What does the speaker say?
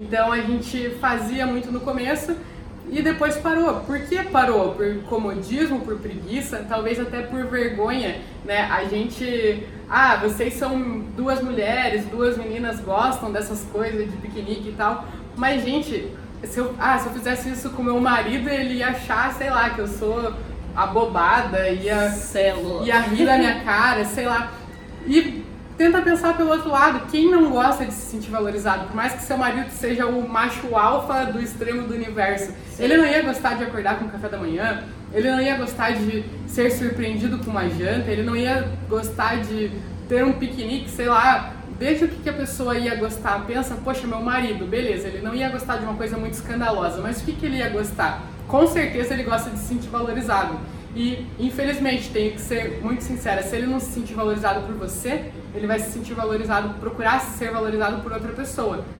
Então a gente fazia muito no começo e depois parou. Por que parou? Por comodismo, por preguiça, talvez até por vergonha, né? A gente, ah, vocês são duas mulheres, duas meninas gostam dessas coisas de piquenique e tal, mas gente, se eu, ah, se eu fizesse isso com meu marido, ele ia achar, sei lá, que eu sou abobada, ia, Celo. ia rir da minha cara, sei lá. E tenta pensar pelo outro lado, quem não gosta de se sentir valorizado? Por mais que seu marido seja o macho alfa do extremo do universo, Sim. ele não ia gostar de acordar com o café da manhã, ele não ia gostar de ser surpreendido com uma janta, ele não ia gostar de ter um piquenique, sei lá. Veja o que, que a pessoa ia gostar. Pensa, poxa, meu marido, beleza, ele não ia gostar de uma coisa muito escandalosa, mas o que, que ele ia gostar? Com certeza ele gosta de se sentir valorizado. E, infelizmente, tenho que ser muito sincera, se ele não se sentir valorizado por você, ele vai se sentir valorizado, procurar ser valorizado por outra pessoa.